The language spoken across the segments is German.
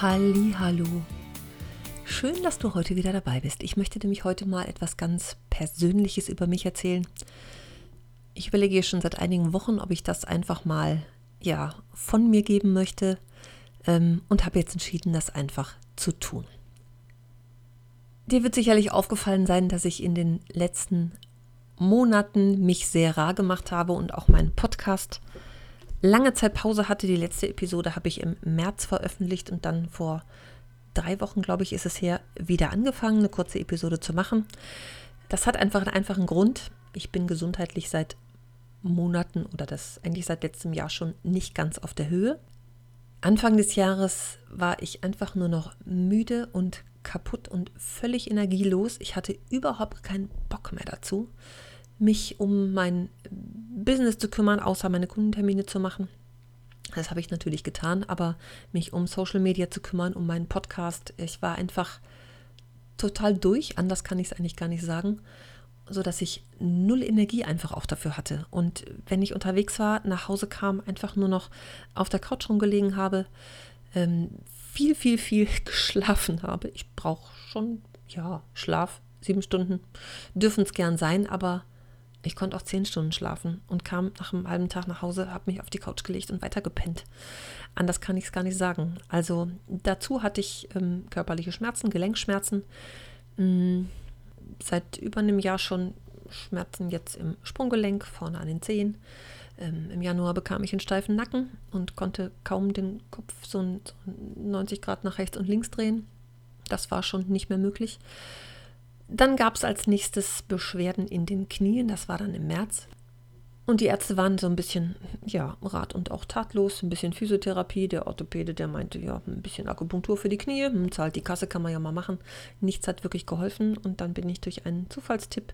Hallo. Schön, dass du heute wieder dabei bist. Ich möchte nämlich heute mal etwas ganz Persönliches über mich erzählen. Ich überlege schon seit einigen Wochen, ob ich das einfach mal ja von mir geben möchte ähm, und habe jetzt entschieden, das einfach zu tun. Dir wird sicherlich aufgefallen sein, dass ich in den letzten Monaten mich sehr rar gemacht habe und auch meinen Podcast lange Zeit Pause hatte. Die letzte Episode habe ich im März veröffentlicht und dann vor drei Wochen, glaube ich, ist es her, wieder angefangen, eine kurze Episode zu machen. Das hat einfach einen einfachen Grund. Ich bin gesundheitlich seit Monaten oder das eigentlich seit letztem Jahr schon nicht ganz auf der Höhe. Anfang des Jahres war ich einfach nur noch müde und kaputt und völlig energielos. Ich hatte überhaupt keinen Bock mehr dazu mich um mein Business zu kümmern, außer meine Kundentermine zu machen. Das habe ich natürlich getan, aber mich um Social Media zu kümmern, um meinen Podcast. Ich war einfach total durch, anders kann ich es eigentlich gar nicht sagen, so dass ich null Energie einfach auch dafür hatte. Und wenn ich unterwegs war, nach Hause kam, einfach nur noch auf der Couch rumgelegen habe, ähm, viel, viel, viel geschlafen habe. Ich brauche schon, ja, Schlaf, sieben Stunden dürfen es gern sein, aber ich konnte auch zehn Stunden schlafen und kam nach einem halben Tag nach Hause, habe mich auf die Couch gelegt und weiter gepennt. Anders kann ich es gar nicht sagen. Also dazu hatte ich ähm, körperliche Schmerzen, Gelenkschmerzen. Ähm, seit über einem Jahr schon Schmerzen jetzt im Sprunggelenk, vorne an den Zehen. Ähm, Im Januar bekam ich einen steifen Nacken und konnte kaum den Kopf so 90 Grad nach rechts und links drehen. Das war schon nicht mehr möglich. Dann gab es als nächstes Beschwerden in den Knien, das war dann im März. Und die Ärzte waren so ein bisschen, ja, rat und auch tatlos, ein bisschen Physiotherapie. Der Orthopäde, der meinte, ja, ein bisschen Akupunktur für die Knie, hm, zahlt die Kasse, kann man ja mal machen. Nichts hat wirklich geholfen. Und dann bin ich durch einen Zufallstipp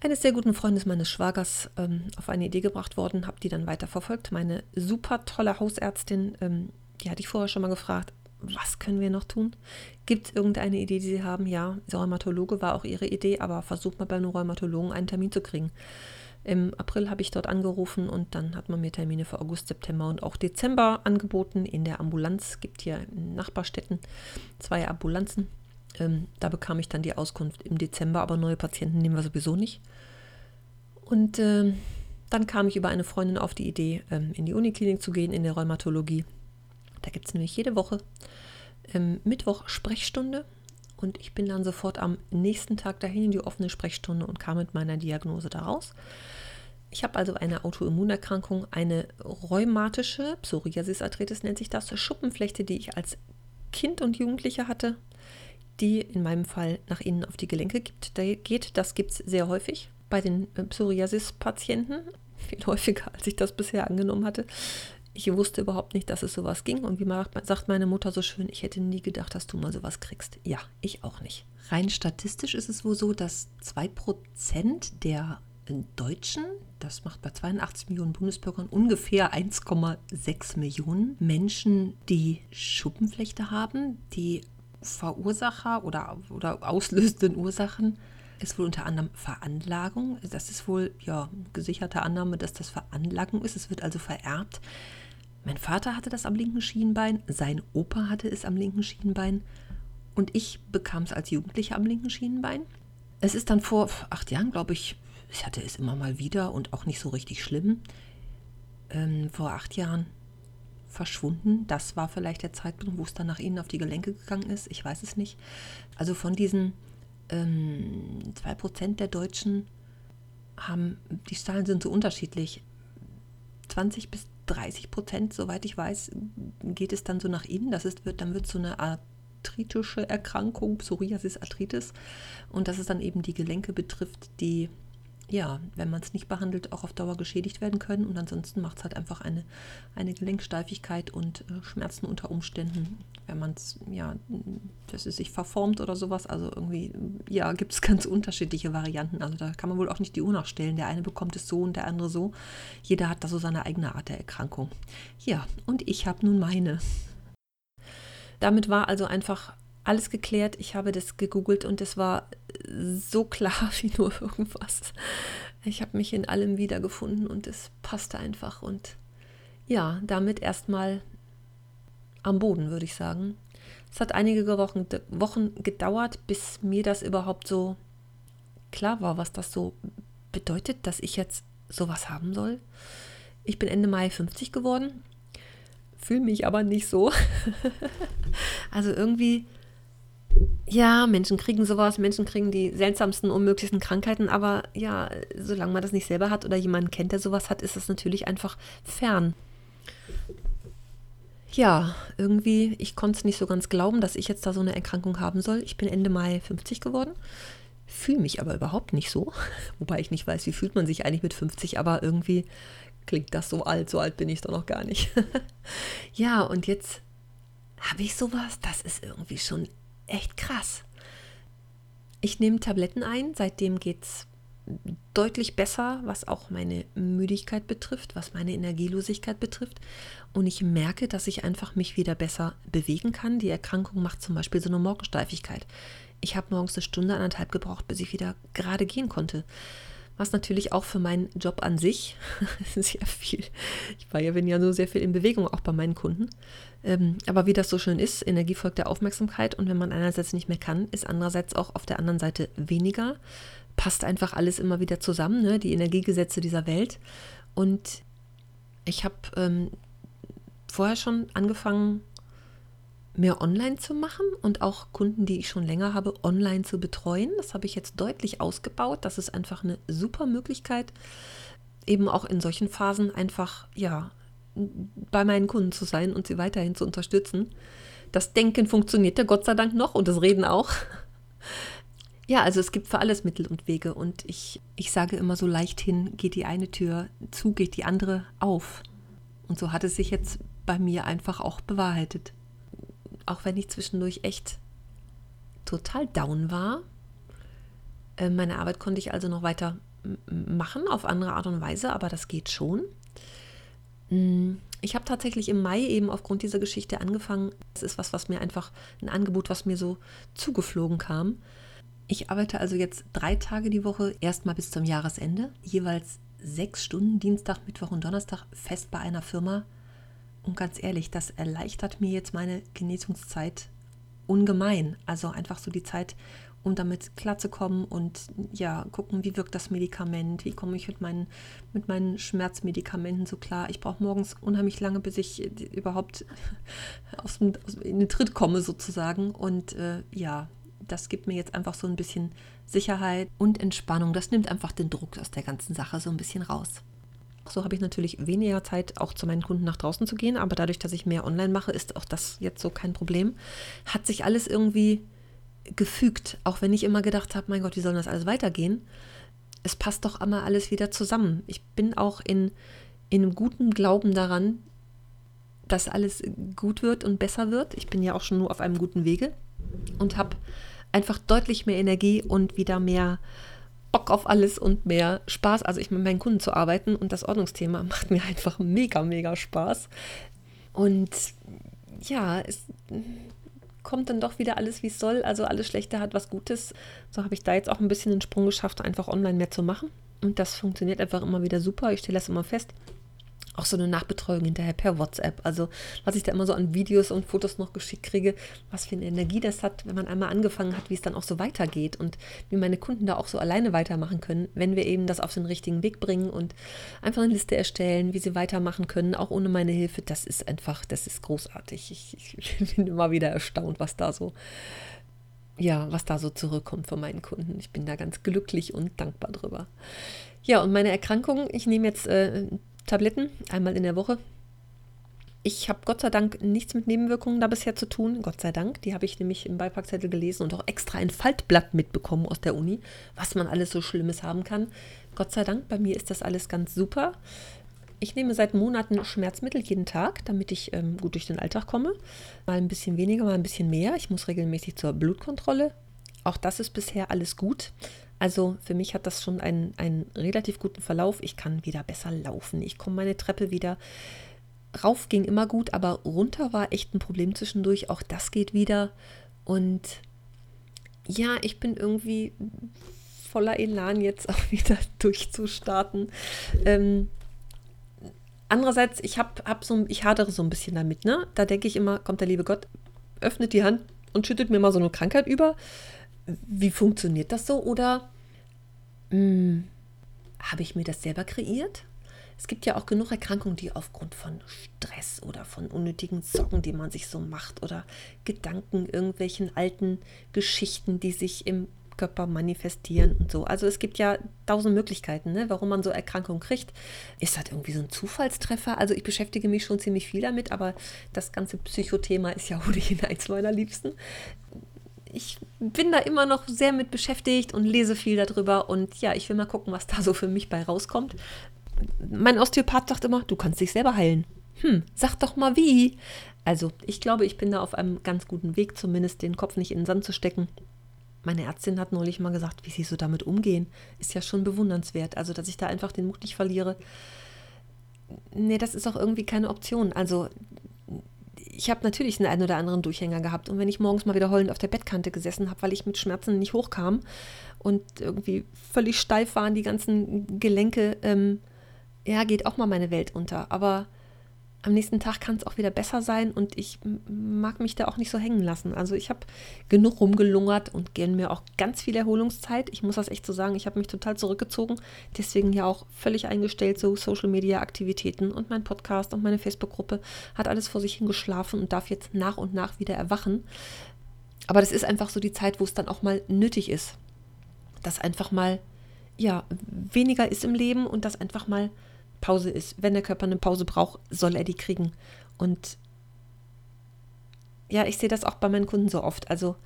eines sehr guten Freundes meines Schwagers ähm, auf eine Idee gebracht worden, habe die dann weiter verfolgt. Meine super tolle Hausärztin, ähm, die hatte ich vorher schon mal gefragt, was können wir noch tun? Gibt es irgendeine Idee, die Sie haben? Ja, der Rheumatologe war auch Ihre Idee, aber versucht mal bei einem Rheumatologen einen Termin zu kriegen. Im April habe ich dort angerufen und dann hat man mir Termine für August, September und auch Dezember angeboten in der Ambulanz. Es gibt hier in Nachbarstädten zwei Ambulanzen. Ähm, da bekam ich dann die Auskunft im Dezember, aber neue Patienten nehmen wir sowieso nicht. Und äh, dann kam ich über eine Freundin auf die Idee, ähm, in die Uniklinik zu gehen, in der Rheumatologie. Da gibt es nämlich jede Woche ähm, Mittwoch Sprechstunde und ich bin dann sofort am nächsten Tag dahin in die offene Sprechstunde und kam mit meiner Diagnose daraus. Ich habe also eine Autoimmunerkrankung, eine rheumatische Psoriasis-Arthritis nennt sich das, Schuppenflechte, die ich als Kind und Jugendliche hatte, die in meinem Fall nach innen auf die Gelenke geht. Das gibt es sehr häufig bei den äh, Psoriasis-Patienten, viel häufiger, als ich das bisher angenommen hatte. Ich wusste überhaupt nicht, dass es sowas ging. Und wie sagt meine Mutter so schön, ich hätte nie gedacht, dass du mal sowas kriegst. Ja, ich auch nicht. Rein statistisch ist es wohl so, dass 2% der Deutschen, das macht bei 82 Millionen Bundesbürgern ungefähr 1,6 Millionen Menschen, die Schuppenflechte haben, die Verursacher oder, oder auslösenden Ursachen ist wohl unter anderem Veranlagung. Das ist wohl ja gesicherte Annahme, dass das Veranlagung ist. Es wird also vererbt. Mein Vater hatte das am linken Schienbein, sein Opa hatte es am linken Schienbein und ich bekam es als Jugendliche am linken Schienbein. Es ist dann vor acht Jahren, glaube ich, ich hatte es immer mal wieder und auch nicht so richtig schlimm, ähm, vor acht Jahren verschwunden. Das war vielleicht der Zeitpunkt, wo es dann nach ihnen auf die Gelenke gegangen ist. Ich weiß es nicht. Also von diesen ähm, 2% der Deutschen haben, die Zahlen sind so unterschiedlich, 20 bis 30 Prozent, soweit ich weiß, geht es dann so nach innen. Das ist, wird, dann wird so eine arthritische Erkrankung, Psoriasis, Arthritis. Und dass es dann eben die Gelenke betrifft, die ja, wenn man es nicht behandelt, auch auf Dauer geschädigt werden können. Und ansonsten macht es halt einfach eine, eine Gelenksteifigkeit und äh, Schmerzen unter Umständen, wenn man es, ja, dass es sich verformt oder sowas. Also irgendwie, ja, gibt es ganz unterschiedliche Varianten. Also da kann man wohl auch nicht die Uhr nachstellen. Der eine bekommt es so und der andere so. Jeder hat da so seine eigene Art der Erkrankung. Ja, und ich habe nun meine. Damit war also einfach alles geklärt. Ich habe das gegoogelt und es war so klar wie nur irgendwas. Ich habe mich in allem wiedergefunden und es passte einfach. Und ja, damit erstmal am Boden, würde ich sagen. Es hat einige Wochen, Wochen gedauert, bis mir das überhaupt so klar war, was das so bedeutet, dass ich jetzt sowas haben soll. Ich bin Ende Mai 50 geworden, fühle mich aber nicht so. also irgendwie ja, Menschen kriegen sowas, Menschen kriegen die seltsamsten, unmöglichsten Krankheiten, aber ja, solange man das nicht selber hat oder jemanden kennt, der sowas hat, ist das natürlich einfach fern. Ja, irgendwie, ich konnte es nicht so ganz glauben, dass ich jetzt da so eine Erkrankung haben soll. Ich bin Ende Mai 50 geworden, fühle mich aber überhaupt nicht so. Wobei ich nicht weiß, wie fühlt man sich eigentlich mit 50, aber irgendwie klingt das so alt, so alt bin ich doch noch gar nicht. ja, und jetzt habe ich sowas, das ist irgendwie schon echt krass. Ich nehme Tabletten ein, seitdem geht es deutlich besser, was auch meine Müdigkeit betrifft, was meine Energielosigkeit betrifft. Und ich merke, dass ich einfach mich wieder besser bewegen kann. Die Erkrankung macht zum Beispiel so eine Morgensteifigkeit. Ich habe morgens eine Stunde, anderthalb gebraucht, bis ich wieder gerade gehen konnte was natürlich auch für meinen Job an sich sehr viel, ich war ja, bin ja so sehr viel in Bewegung, auch bei meinen Kunden. Ähm, aber wie das so schön ist, Energie folgt der Aufmerksamkeit und wenn man einerseits nicht mehr kann, ist andererseits auch auf der anderen Seite weniger. Passt einfach alles immer wieder zusammen, ne? die Energiegesetze dieser Welt. Und ich habe ähm, vorher schon angefangen, mehr online zu machen und auch Kunden, die ich schon länger habe, online zu betreuen. Das habe ich jetzt deutlich ausgebaut. Das ist einfach eine super Möglichkeit, eben auch in solchen Phasen einfach, ja, bei meinen Kunden zu sein und sie weiterhin zu unterstützen. Das Denken funktioniert ja Gott sei Dank noch und das Reden auch. Ja, also es gibt für alles Mittel und Wege und ich, ich sage immer so leichthin, geht die eine Tür zu, geht die andere auf. Und so hat es sich jetzt bei mir einfach auch bewahrheitet auch wenn ich zwischendurch echt total down war. Äh, meine Arbeit konnte ich also noch weiter machen, auf andere Art und Weise, aber das geht schon. Mm, ich habe tatsächlich im Mai eben aufgrund dieser Geschichte angefangen. Das ist was, was mir einfach ein Angebot, was mir so zugeflogen kam. Ich arbeite also jetzt drei Tage die Woche, erstmal bis zum Jahresende, jeweils sechs Stunden, Dienstag, Mittwoch und Donnerstag, fest bei einer Firma und ganz ehrlich, das erleichtert mir jetzt meine Genesungszeit ungemein. Also einfach so die Zeit, um damit klarzukommen und ja, gucken, wie wirkt das Medikament, wie komme ich mit meinen, mit meinen Schmerzmedikamenten so klar. Ich brauche morgens unheimlich lange, bis ich überhaupt aus aus, in den Tritt komme sozusagen. Und äh, ja, das gibt mir jetzt einfach so ein bisschen Sicherheit und Entspannung. Das nimmt einfach den Druck aus der ganzen Sache so ein bisschen raus. So habe ich natürlich weniger Zeit, auch zu meinen Kunden nach draußen zu gehen. Aber dadurch, dass ich mehr online mache, ist auch das jetzt so kein Problem. Hat sich alles irgendwie gefügt, auch wenn ich immer gedacht habe, mein Gott, wie soll das alles weitergehen? Es passt doch immer alles wieder zusammen. Ich bin auch in, in einem guten Glauben daran, dass alles gut wird und besser wird. Ich bin ja auch schon nur auf einem guten Wege und habe einfach deutlich mehr Energie und wieder mehr Bock auf alles und mehr Spaß. Also ich mit meinen Kunden zu arbeiten und das Ordnungsthema macht mir einfach mega, mega Spaß. Und ja, es kommt dann doch wieder alles, wie es soll. Also alles Schlechte hat was Gutes. So habe ich da jetzt auch ein bisschen den Sprung geschafft, einfach online mehr zu machen. Und das funktioniert einfach immer wieder super. Ich stelle das immer fest auch so eine Nachbetreuung hinterher per WhatsApp. Also was ich da immer so an Videos und Fotos noch geschickt kriege, was für eine Energie das hat, wenn man einmal angefangen hat, wie es dann auch so weitergeht und wie meine Kunden da auch so alleine weitermachen können, wenn wir eben das auf den richtigen Weg bringen und einfach eine Liste erstellen, wie sie weitermachen können, auch ohne meine Hilfe. Das ist einfach, das ist großartig. Ich, ich bin immer wieder erstaunt, was da so ja, was da so zurückkommt von meinen Kunden. Ich bin da ganz glücklich und dankbar drüber. Ja, und meine Erkrankung, ich nehme jetzt äh, Tabletten, einmal in der Woche. Ich habe Gott sei Dank nichts mit Nebenwirkungen da bisher zu tun. Gott sei Dank. Die habe ich nämlich im Beipackzettel gelesen und auch extra ein Faltblatt mitbekommen aus der Uni, was man alles so Schlimmes haben kann. Gott sei Dank, bei mir ist das alles ganz super. Ich nehme seit Monaten Schmerzmittel jeden Tag, damit ich ähm, gut durch den Alltag komme. Mal ein bisschen weniger, mal ein bisschen mehr. Ich muss regelmäßig zur Blutkontrolle. Auch das ist bisher alles gut. Also für mich hat das schon einen, einen relativ guten Verlauf. Ich kann wieder besser laufen. Ich komme meine Treppe wieder. Rauf ging immer gut, aber runter war echt ein Problem zwischendurch. Auch das geht wieder. Und ja, ich bin irgendwie voller Elan jetzt auch wieder durchzustarten. Ähm, andererseits, ich habe hab so, ich hadere so ein bisschen damit. Ne? Da denke ich immer, kommt der liebe Gott, öffnet die Hand und schüttet mir mal so eine Krankheit über. Wie funktioniert das so? Oder hm, habe ich mir das selber kreiert? Es gibt ja auch genug Erkrankungen, die aufgrund von Stress oder von unnötigen Sorgen, die man sich so macht, oder Gedanken, irgendwelchen alten Geschichten, die sich im Körper manifestieren und so. Also es gibt ja tausend Möglichkeiten, ne, warum man so Erkrankungen kriegt. Ist das irgendwie so ein Zufallstreffer? Also ich beschäftige mich schon ziemlich viel damit, aber das ganze Psychothema ist ja ohnehin eins meiner Liebsten. Ich bin da immer noch sehr mit beschäftigt und lese viel darüber und ja, ich will mal gucken, was da so für mich bei rauskommt. Mein Osteopath sagt immer, du kannst dich selber heilen. Hm, sag doch mal wie. Also, ich glaube, ich bin da auf einem ganz guten Weg, zumindest den Kopf nicht in den Sand zu stecken meine Ärztin hat neulich mal gesagt, wie sie so damit umgehen, ist ja schon bewundernswert. Also, dass ich da einfach den Mut nicht verliere. Nee, das ist auch irgendwie keine Option. Also, ich habe natürlich einen, einen oder anderen Durchhänger gehabt. Und wenn ich morgens mal wieder heulend auf der Bettkante gesessen habe, weil ich mit Schmerzen nicht hochkam und irgendwie völlig steif waren die ganzen Gelenke, ähm, ja, geht auch mal meine Welt unter. Aber am nächsten Tag kann es auch wieder besser sein und ich mag mich da auch nicht so hängen lassen. Also ich habe genug rumgelungert und gern mir auch ganz viel Erholungszeit. Ich muss das echt so sagen, ich habe mich total zurückgezogen, deswegen ja auch völlig eingestellt, so Social Media Aktivitäten und mein Podcast und meine Facebook-Gruppe hat alles vor sich hingeschlafen und darf jetzt nach und nach wieder erwachen. Aber das ist einfach so die Zeit, wo es dann auch mal nötig ist, dass einfach mal ja weniger ist im Leben und das einfach mal Pause ist. Wenn der Körper eine Pause braucht, soll er die kriegen. Und ja, ich sehe das auch bei meinen Kunden so oft. Also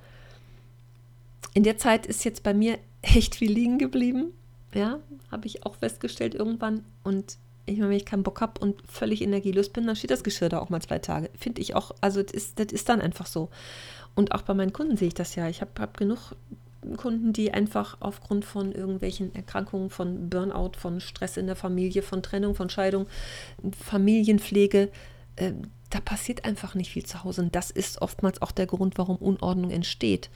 in der Zeit ist jetzt bei mir echt viel liegen geblieben. Ja, habe ich auch festgestellt irgendwann. Und ich meine, wenn ich keinen Bock habe und völlig energielos bin, dann steht das Geschirr da auch mal zwei Tage. Finde ich auch, also das ist, das ist dann einfach so. Und auch bei meinen Kunden sehe ich das ja. Ich habe hab genug Kunden, die einfach aufgrund von irgendwelchen Erkrankungen, von Burnout, von Stress in der Familie, von Trennung, von Scheidung, Familienpflege, äh, da passiert einfach nicht viel zu Hause. Und das ist oftmals auch der Grund, warum Unordnung entsteht.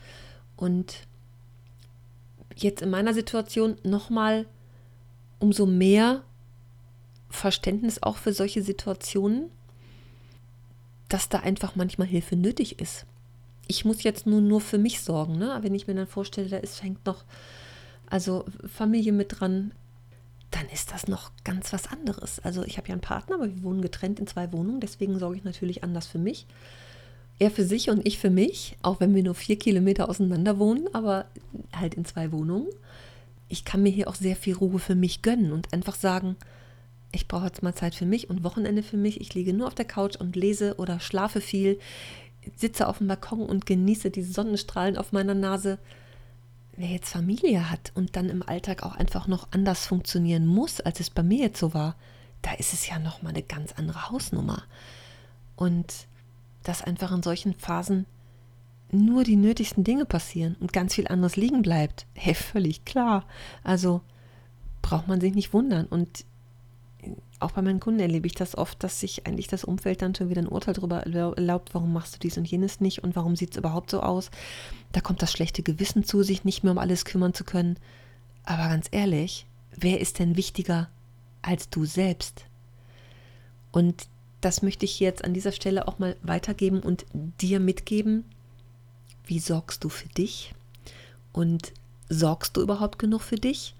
Und jetzt in meiner Situation nochmal umso mehr Verständnis auch für solche Situationen, dass da einfach manchmal Hilfe nötig ist ich muss jetzt nur, nur für mich sorgen. Ne? Wenn ich mir dann vorstelle, da ist, fängt noch also Familie mit dran, dann ist das noch ganz was anderes. Also ich habe ja einen Partner, aber wir wohnen getrennt in zwei Wohnungen, deswegen sorge ich natürlich anders für mich. Er für sich und ich für mich, auch wenn wir nur vier Kilometer auseinander wohnen, aber halt in zwei Wohnungen. Ich kann mir hier auch sehr viel Ruhe für mich gönnen und einfach sagen, ich brauche jetzt mal Zeit für mich und Wochenende für mich. Ich liege nur auf der Couch und lese oder schlafe viel sitze auf dem Balkon und genieße die Sonnenstrahlen auf meiner Nase. Wer jetzt Familie hat und dann im Alltag auch einfach noch anders funktionieren muss, als es bei mir jetzt so war, da ist es ja noch mal eine ganz andere Hausnummer. Und dass einfach in solchen Phasen nur die nötigsten Dinge passieren und ganz viel anderes liegen bleibt, hey, völlig klar. Also braucht man sich nicht wundern. Und auch bei meinen Kunden erlebe ich das oft, dass sich eigentlich das Umfeld dann schon wieder ein Urteil darüber erlaubt, warum machst du dies und jenes nicht und warum sieht es überhaupt so aus. Da kommt das schlechte Gewissen zu, sich nicht mehr um alles kümmern zu können. Aber ganz ehrlich, wer ist denn wichtiger als du selbst? Und das möchte ich jetzt an dieser Stelle auch mal weitergeben und dir mitgeben. Wie sorgst du für dich? Und sorgst du überhaupt genug für dich?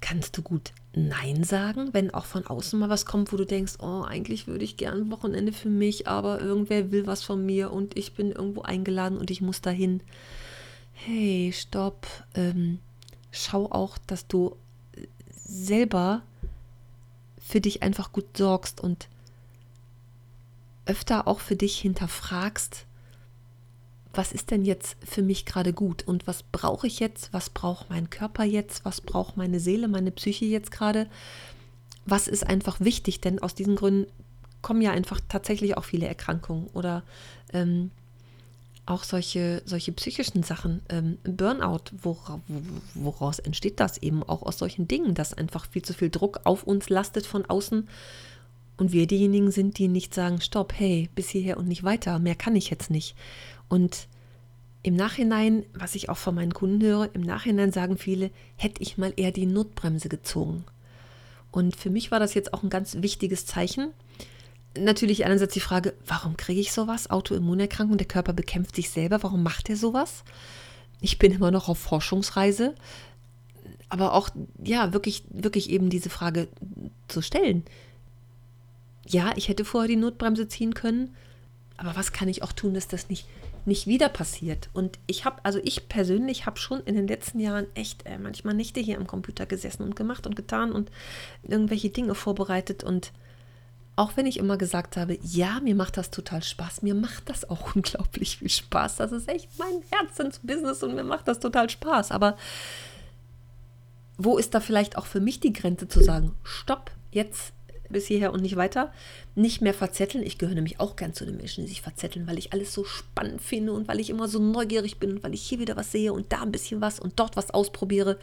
Kannst du gut Nein sagen, wenn auch von außen mal was kommt, wo du denkst, oh, eigentlich würde ich gern Wochenende für mich, aber irgendwer will was von mir und ich bin irgendwo eingeladen und ich muss dahin. Hey, stopp. Ähm, schau auch, dass du selber für dich einfach gut sorgst und öfter auch für dich hinterfragst, was ist denn jetzt für mich gerade gut und was brauche ich jetzt, was braucht mein Körper jetzt, was braucht meine Seele, meine Psyche jetzt gerade, was ist einfach wichtig, denn aus diesen Gründen kommen ja einfach tatsächlich auch viele Erkrankungen oder ähm, auch solche, solche psychischen Sachen. Ähm, Burnout, wora, woraus entsteht das eben auch aus solchen Dingen, dass einfach viel zu viel Druck auf uns lastet von außen und wir diejenigen sind, die nicht sagen, stopp, hey, bis hierher und nicht weiter, mehr kann ich jetzt nicht. Und im Nachhinein, was ich auch von meinen Kunden höre, im Nachhinein sagen viele, hätte ich mal eher die Notbremse gezogen. Und für mich war das jetzt auch ein ganz wichtiges Zeichen. Natürlich einerseits die Frage, warum kriege ich sowas? Autoimmunerkrankung, der Körper bekämpft sich selber, warum macht er sowas? Ich bin immer noch auf Forschungsreise, aber auch, ja, wirklich, wirklich eben diese Frage zu stellen. Ja, ich hätte vorher die Notbremse ziehen können, aber was kann ich auch tun, dass das nicht nicht wieder passiert. Und ich habe, also ich persönlich habe schon in den letzten Jahren echt äh, manchmal Nächte hier am Computer gesessen und gemacht und getan und irgendwelche Dinge vorbereitet. Und auch wenn ich immer gesagt habe, ja, mir macht das total Spaß, mir macht das auch unglaublich viel Spaß. Das ist echt mein Herzensbusiness und mir macht das total Spaß. Aber wo ist da vielleicht auch für mich die Grenze zu sagen, stopp, jetzt bis hierher und nicht weiter. Nicht mehr verzetteln. Ich gehöre nämlich auch gern zu den Menschen, die sich verzetteln, weil ich alles so spannend finde und weil ich immer so neugierig bin und weil ich hier wieder was sehe und da ein bisschen was und dort was ausprobiere.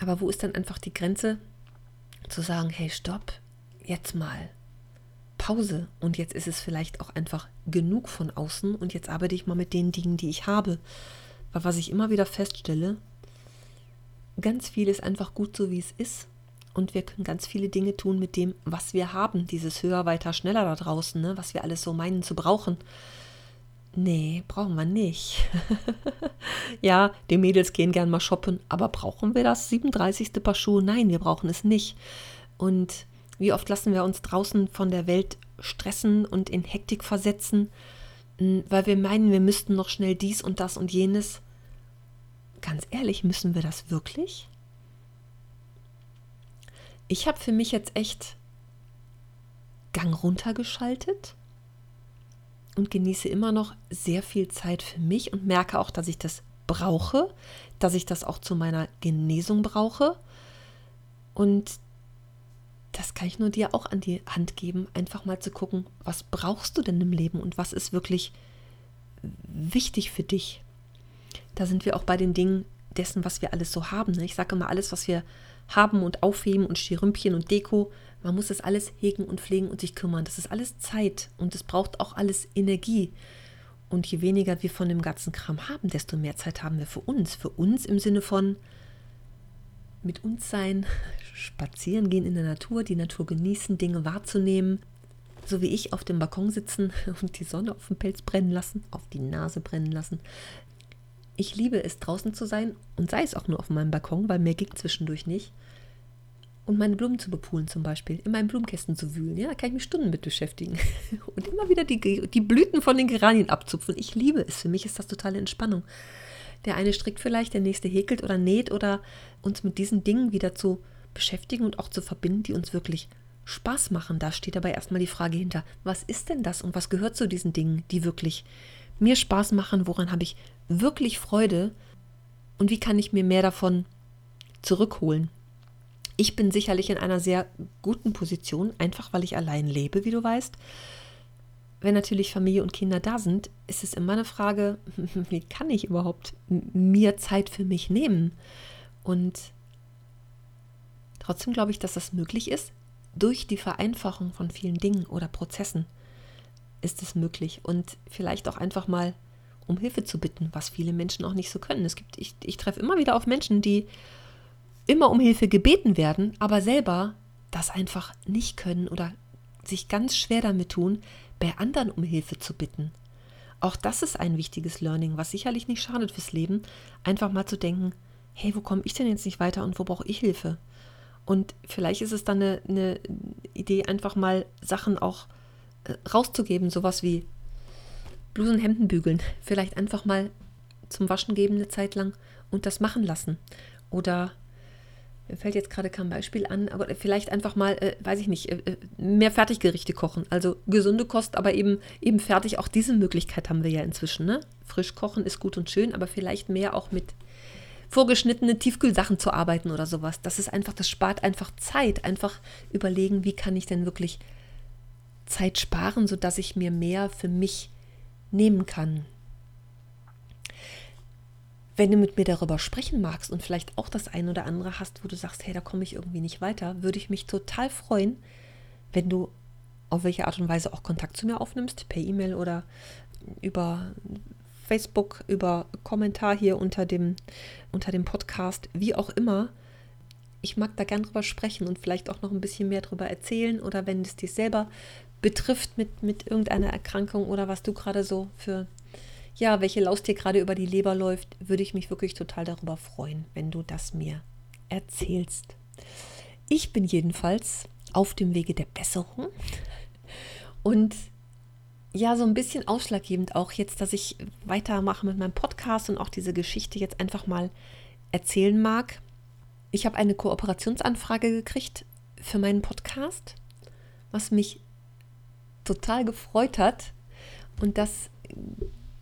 Aber wo ist dann einfach die Grenze zu sagen, hey, stopp, jetzt mal. Pause und jetzt ist es vielleicht auch einfach genug von außen und jetzt arbeite ich mal mit den Dingen, die ich habe. Weil was ich immer wieder feststelle, ganz viel ist einfach gut so, wie es ist und wir können ganz viele Dinge tun mit dem, was wir haben. Dieses höher, weiter, schneller da draußen, ne? was wir alles so meinen zu brauchen. Nee, brauchen wir nicht. ja, die Mädels gehen gern mal shoppen, aber brauchen wir das 37. Paar Schuhe? Nein, wir brauchen es nicht. Und wie oft lassen wir uns draußen von der Welt stressen und in Hektik versetzen, hm, weil wir meinen, wir müssten noch schnell dies und das und jenes. Ganz ehrlich, müssen wir das wirklich? Ich habe für mich jetzt echt Gang runtergeschaltet und genieße immer noch sehr viel Zeit für mich und merke auch, dass ich das brauche, dass ich das auch zu meiner Genesung brauche. Und das kann ich nur dir auch an die Hand geben, einfach mal zu gucken, was brauchst du denn im Leben und was ist wirklich wichtig für dich. Da sind wir auch bei den Dingen dessen, was wir alles so haben. Ne? Ich sage immer, alles, was wir haben und aufheben und Stirümpchen und Deko. Man muss das alles hegen und pflegen und sich kümmern. Das ist alles Zeit und es braucht auch alles Energie. Und je weniger wir von dem ganzen Kram haben, desto mehr Zeit haben wir für uns. Für uns im Sinne von mit uns sein, spazieren gehen in der Natur, die Natur genießen, Dinge wahrzunehmen. So wie ich auf dem Balkon sitzen und die Sonne auf den Pelz brennen lassen, auf die Nase brennen lassen. Ich liebe es, draußen zu sein und sei es auch nur auf meinem Balkon, weil mir ging zwischendurch nicht. Und meine Blumen zu bepulen zum Beispiel, in meinen Blumenkästen zu wühlen. Ja, da kann ich mich Stunden mit beschäftigen. Und immer wieder die, die Blüten von den Geranien abzupfen. Ich liebe es. Für mich ist das totale Entspannung. Der eine strickt vielleicht, der nächste häkelt oder näht oder uns mit diesen Dingen wieder zu beschäftigen und auch zu verbinden, die uns wirklich Spaß machen. Da steht aber erstmal die Frage hinter, was ist denn das und was gehört zu diesen Dingen, die wirklich mir Spaß machen, woran habe ich wirklich Freude und wie kann ich mir mehr davon zurückholen. Ich bin sicherlich in einer sehr guten Position, einfach weil ich allein lebe, wie du weißt. Wenn natürlich Familie und Kinder da sind, ist es immer eine Frage, wie kann ich überhaupt mir Zeit für mich nehmen? Und trotzdem glaube ich, dass das möglich ist durch die Vereinfachung von vielen Dingen oder Prozessen ist es möglich und vielleicht auch einfach mal um Hilfe zu bitten, was viele Menschen auch nicht so können. Es gibt, ich, ich treffe immer wieder auf Menschen, die immer um Hilfe gebeten werden, aber selber das einfach nicht können oder sich ganz schwer damit tun, bei anderen um Hilfe zu bitten. Auch das ist ein wichtiges Learning, was sicherlich nicht schadet fürs Leben, einfach mal zu denken, hey, wo komme ich denn jetzt nicht weiter und wo brauche ich Hilfe? Und vielleicht ist es dann eine, eine Idee, einfach mal Sachen auch äh, rauszugeben, sowas wie Blusen, bügeln, vielleicht einfach mal zum Waschen geben eine Zeit lang und das machen lassen. Oder Mir fällt jetzt gerade kein Beispiel an, aber vielleicht einfach mal, äh, weiß ich nicht, äh, äh, mehr Fertiggerichte kochen. Also gesunde Kost, aber eben, eben fertig. Auch diese Möglichkeit haben wir ja inzwischen. Ne? Frisch kochen ist gut und schön, aber vielleicht mehr auch mit vorgeschnittenen Tiefkühlsachen zu arbeiten oder sowas. Das ist einfach, das spart einfach Zeit. Einfach überlegen, wie kann ich denn wirklich Zeit sparen, sodass ich mir mehr für mich nehmen kann wenn du mit mir darüber sprechen magst und vielleicht auch das ein oder andere hast, wo du sagst, hey, da komme ich irgendwie nicht weiter, würde ich mich total freuen, wenn du auf welche Art und Weise auch Kontakt zu mir aufnimmst, per E-Mail oder über Facebook, über Kommentar hier unter dem, unter dem Podcast, wie auch immer. Ich mag da gern drüber sprechen und vielleicht auch noch ein bisschen mehr drüber erzählen oder wenn es dich selber betrifft mit, mit irgendeiner Erkrankung oder was du gerade so für ja, welche Laus dir gerade über die Leber läuft, würde ich mich wirklich total darüber freuen, wenn du das mir erzählst. Ich bin jedenfalls auf dem Wege der Besserung und ja, so ein bisschen ausschlaggebend auch jetzt, dass ich weitermache mit meinem Podcast und auch diese Geschichte jetzt einfach mal erzählen mag. Ich habe eine Kooperationsanfrage gekriegt für meinen Podcast, was mich total gefreut hat. Und das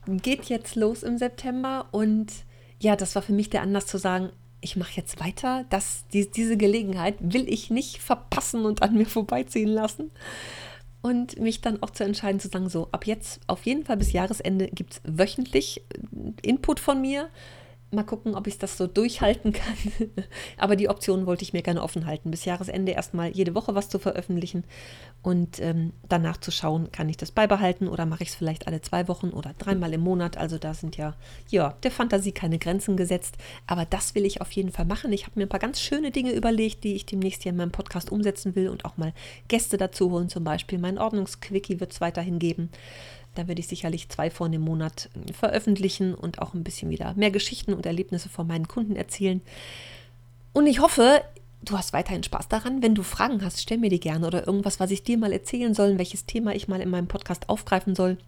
geht jetzt los im September und ja, das war für mich der Anlass zu sagen, ich mache jetzt weiter. Das, die, diese Gelegenheit will ich nicht verpassen und an mir vorbeiziehen lassen. Und mich dann auch zu entscheiden, zu sagen, so, ab jetzt auf jeden Fall bis Jahresende gibt es wöchentlich Input von mir mal gucken, ob ich das so durchhalten kann. Aber die Option wollte ich mir gerne offen halten. Bis Jahresende erstmal jede Woche was zu veröffentlichen und ähm, danach zu schauen, kann ich das beibehalten oder mache ich es vielleicht alle zwei Wochen oder dreimal im Monat. Also da sind ja, ja, der Fantasie keine Grenzen gesetzt. Aber das will ich auf jeden Fall machen. Ich habe mir ein paar ganz schöne Dinge überlegt, die ich demnächst hier in meinem Podcast umsetzen will und auch mal Gäste dazu holen. Zum Beispiel mein Ordnungsquickie wird es weiterhin geben. Da werde ich sicherlich zwei von im Monat äh, veröffentlichen und auch ein bisschen wieder mehr Geschichten und Erlebnisse von meinen Kunden erzählen. Und ich hoffe, du hast weiterhin Spaß daran. Wenn du Fragen hast, stell mir die gerne oder irgendwas, was ich dir mal erzählen soll, welches Thema ich mal in meinem Podcast aufgreifen soll.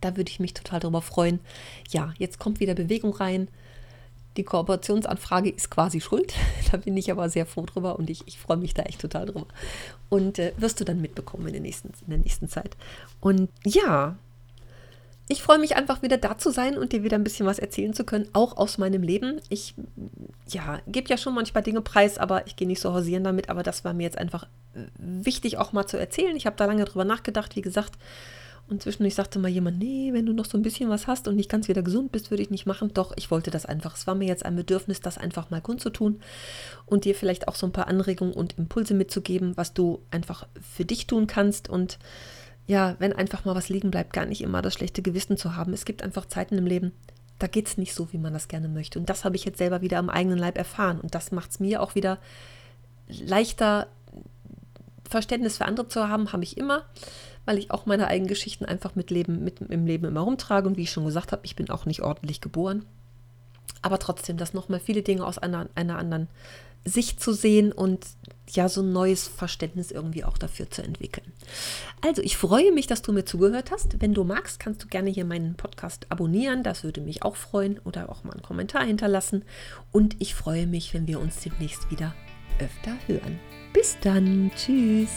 Da würde ich mich total darüber freuen. Ja, jetzt kommt wieder Bewegung rein. Die Kooperationsanfrage ist quasi schuld. Da bin ich aber sehr froh drüber und ich, ich freue mich da echt total drüber. Und äh, wirst du dann mitbekommen in der, nächsten, in der nächsten Zeit. Und ja, ich freue mich einfach wieder da zu sein und dir wieder ein bisschen was erzählen zu können, auch aus meinem Leben. Ich, ja, gebe ja schon manchmal Dinge preis, aber ich gehe nicht so hausieren damit. Aber das war mir jetzt einfach äh, wichtig auch mal zu erzählen. Ich habe da lange drüber nachgedacht, wie gesagt. Und zwischendurch sagte mal jemand, nee, wenn du noch so ein bisschen was hast und nicht ganz wieder gesund bist, würde ich nicht machen. Doch, ich wollte das einfach. Es war mir jetzt ein Bedürfnis, das einfach mal kundzutun und dir vielleicht auch so ein paar Anregungen und Impulse mitzugeben, was du einfach für dich tun kannst und ja, wenn einfach mal was liegen bleibt, gar nicht immer das schlechte Gewissen zu haben. Es gibt einfach Zeiten im Leben, da geht es nicht so, wie man das gerne möchte. Und das habe ich jetzt selber wieder am eigenen Leib erfahren. Und das macht es mir auch wieder leichter, Verständnis für andere zu haben, habe ich immer, weil ich auch meine eigenen Geschichten einfach mit, Leben, mit im Leben immer rumtrage. Und wie ich schon gesagt habe, ich bin auch nicht ordentlich geboren. Aber trotzdem, dass nochmal viele Dinge aus einer, einer anderen Sicht zu sehen und ja, so ein neues Verständnis irgendwie auch dafür zu entwickeln. Also, ich freue mich, dass du mir zugehört hast. Wenn du magst, kannst du gerne hier meinen Podcast abonnieren. Das würde mich auch freuen oder auch mal einen Kommentar hinterlassen. Und ich freue mich, wenn wir uns demnächst wieder öfter hören. Bis dann. Tschüss.